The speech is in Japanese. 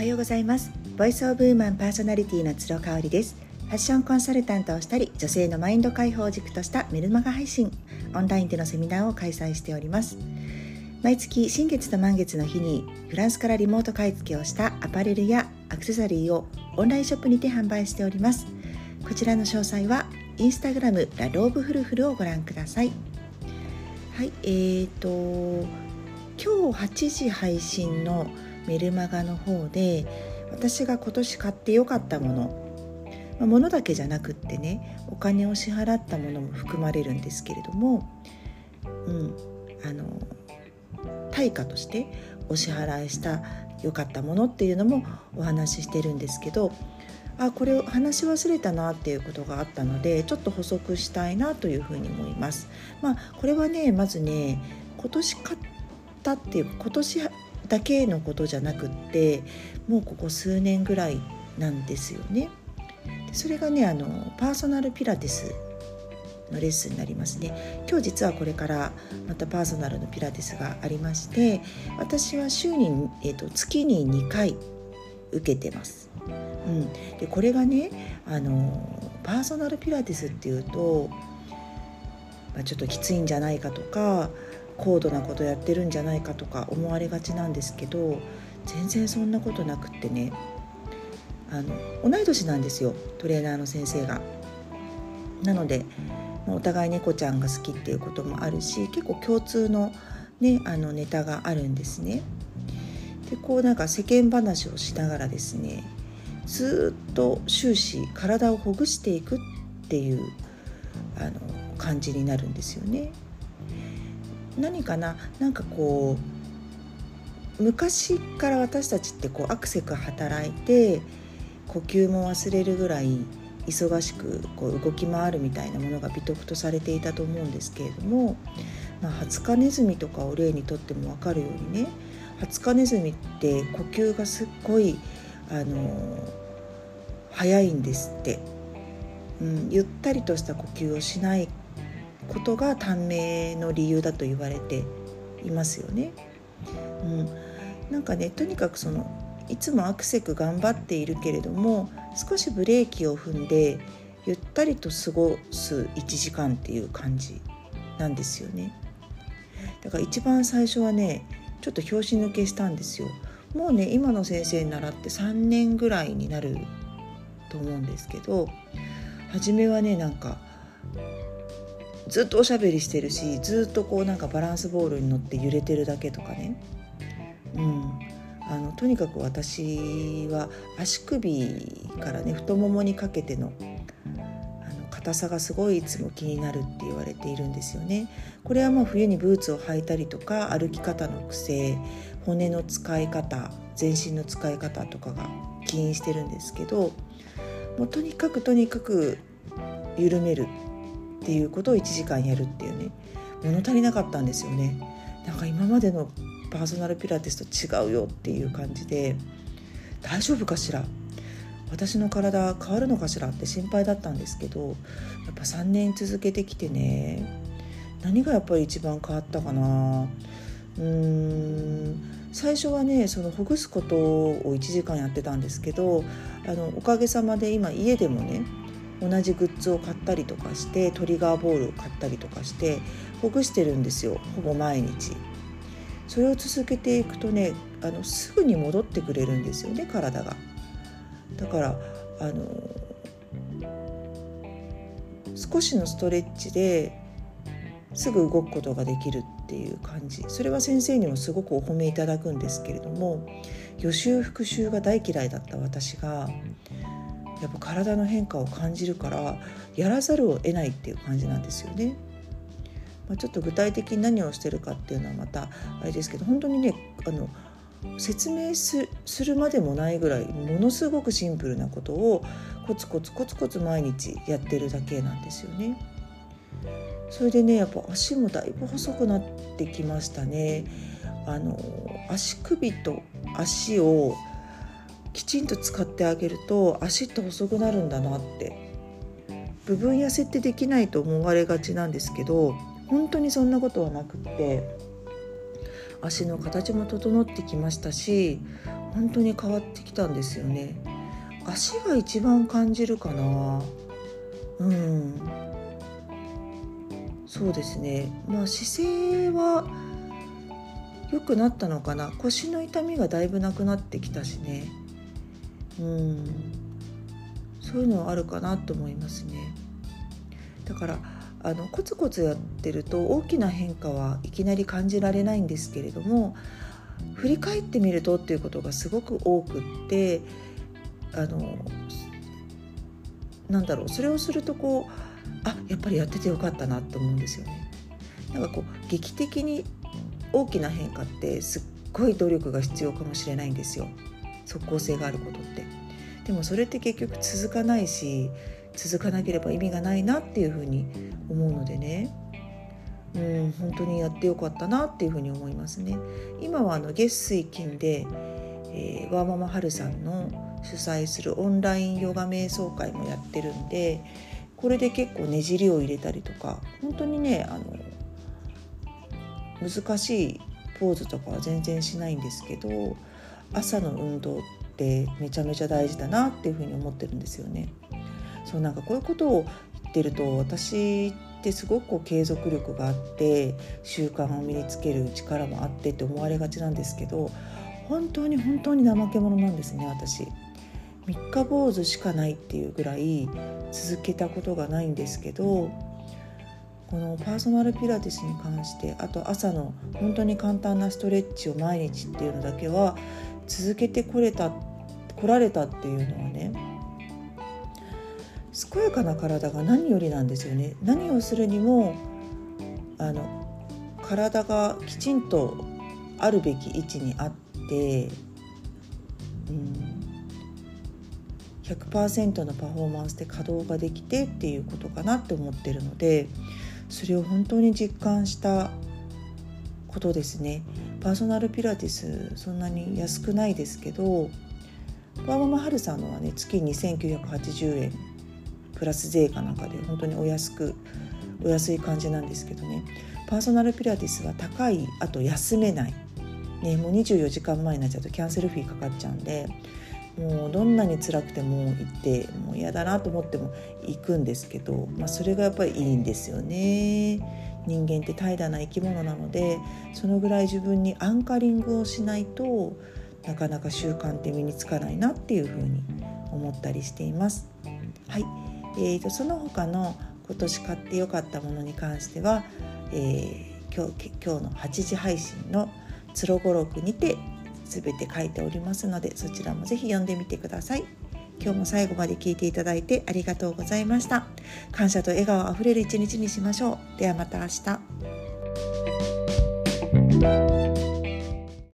はようございます。ボイスオブウーマンパーソナリティの鶴香織です。ファッションコンサルタントをしたり女性のマインド解放軸としたメルマガ配信。オンラインでのセミナーを開催しております。毎月新月と満月の日にフランスからリモート買い付けをしたアパレルやアクセサリーをオンラインショップにて販売しております。こちらの詳細はインスタグラムラローブフルフルをご覧ください。はいえーと今日8時配信のメルマガの方で私が今年買ってよかったもの、まあ、物だけじゃなくってねお金を支払ったものも含まれるんですけれども、うん、あの対価としてお支払いした良かったものっていうのもお話ししてるんですけどあこれを話し忘れたなっていうことがあったのでちょっと補足したいなというふうに思います。まあ、これはねまずね今年買ったっていう今年だけのことじゃなくってもうここ数年ぐらいなんですよね。それがねあのパーソナルピラティスのレッスンになりますね今日実はこれからまたパーソナルのピラティスがありまして私は週に、えーと、月に2回受けてます。うん、でこれがねあのパーソナルピラティスっていうと、まあ、ちょっときついんじゃないかとか高度なことやってるんじゃないかとか思われがちなんですけど全然そんなことなくってねあの同い年なんですよトレーナーの先生が。なのでお互い猫ちゃんが好きっていうこともあるし結構共通の,、ね、あのネタがあるんですね。でこうなんか世間話をしながらですねずっと終始体をほぐしていくっていうあの感じになるんですよね。何かな？なんかこう昔から私たちってこうアクセク働いて呼吸も忘れるぐらい忙しくこう動き回るみたいなものが美徳とされていたと思うんですけれども、まあ、ハツカネズミとかを例にとっても分かるようにねハツカネズミって呼吸がすっごいあの早いんですって、うん、ゆったりとした呼吸をしないことが短命の理由だと言われていますよね。うん、なんかねとにかくそのいつもアクセク頑張っているけれども少しブレーキを踏んでゆったりと過ごす1時間っていう感じなんですよね。だから一番最初はねちょっと拍子抜けしたんですよ。もうね今の先生に習って3年ぐらいになると思うんですけど初めはねなんかずっとおしゃべりしてるしずっとこうなんかバランスボールに乗って揺れてるだけとかね、うん、あのとにかく私は足首からね太ももにかけての硬さがすごいいつも気になるって言われているんですよね。これはまあ冬にブーツを履いたりとか歩き方の癖骨の使い方全身の使い方とかが起因してるんですけどもうとにかくとにかく緩める。っていうことを1時間やるっていうね物足りなかったんですよね。なんか今までのパーソナルピラティスと違うよっていう感じで大丈夫かしら？私の体変わるのかしらって心配だったんですけどやっぱ3年続けてきてね何がやっぱり一番変わったかな？うーん最初はねそのほぐすことを1時間やってたんですけどあのおかげさまで今家でもね同じグッズを買ったりとかしてトリガーボールを買ったりとかしてほぐしてるんですよほぼ毎日。それを続けていくとねあのすぐに戻ってくれるんですよね体が。だからあの少しのストレッチですぐ動くことができるっていう感じそれは先生にもすごくお褒めいただくんですけれども予習復習が大嫌いだった私がやっぱ体の変化を感じるからやらざるを得ないっていう感じなんですよね。まあ、ちょっと具体的に何をしてるかっていうのはまたあれですけど本当にねあの説明するまでもないぐらいものすごくシンプルなことをコツコツコツコツ毎日やってるだけなんですよね。それでねやっぱ足もだいぶ細くなってきましたね。あの足首と足をきちんと使ってあげると足って細くなるんだなって。部分痩せってできないと思われがちなんですけど本当にそんなことはなくって足の形も整ってきましたし本当に変わってきたんですよね。足が一番感じるかな。うん。そうですね。まあ姿勢は良くなったのかな。腰の痛みがだいぶなくなってきたしね。うん。そういうのはあるかなと思いますね。だからあのコツコツやってると大きな変化はいきなり感じられないんですけれども振り返ってみるとっていうことがすごく多くってあのなんだろうそれをするとこうあやっぱりやっててよかったなと思うんですよね。なんかこう劇的に大きな変化ってすっごい努力が必要かもしれないんですよ。即効性があることって。でもそれって結局続かないし続かなければ意味がないなっていうふうに思うのでねうん本当にやってよかったなっていうふうに思いますね。今はあの月水金で、えー、ワーママハルさんの主催するオンラインヨガ瞑想会もやってるんでこれで結構ねじりを入れたりとか本当にねあの難しいポーズとかは全然しないんですけど朝の運動ってめちゃめちゃ大事だなっていうふうに思ってるんですよね。そうなんかこういうことを言ってると私ってすごくこう継続力があって習慣を身につける力もあってって思われがちなんですけど本当に本当に怠け者なんですね私。三日坊主しかないっていうぐらい続けたことがないんですけどこのパーソナルピラティスに関してあと朝の本当に簡単なストレッチを毎日っていうのだけは続けてこれた来られたっていうのはね健やかな体が何よりなんですよね。何をするにもあの体がきちんとあるべき位置にあって、うん、100%のパフォーマンスで稼働ができてっていうことかなって思ってるのでそれを本当に実感したことですね。パーソナルピラティスそんなに安くないですけどワーママハルさんのはね月2980円プラス税かなんかで本当にお安くお安い感じなんですけどね。パーソナルピラティスは高いあと休めない、ね、もう24時間前になっちゃうとキャンセルフィーかかっちゃうんでもうどんなに辛くても行ってもう嫌だなと思っても行くんですけど、まあ、それがやっぱりいいんですよね。人間って怠惰な生き物なのでそのぐらい自分にアンカリングをしないとなかなか習慣って身につかないなっていうふうに思ったりしています。はい、えーと、その他の今年買ってよかったものに関しては、えー、今日今日の8時配信の「つろごろく」にて全て書いておりますのでそちらもぜひ読んでみてください今日も最後まで聞いていただいてありがとうございました。感謝と笑顔あふれる一日にしましょう。ではまた明日。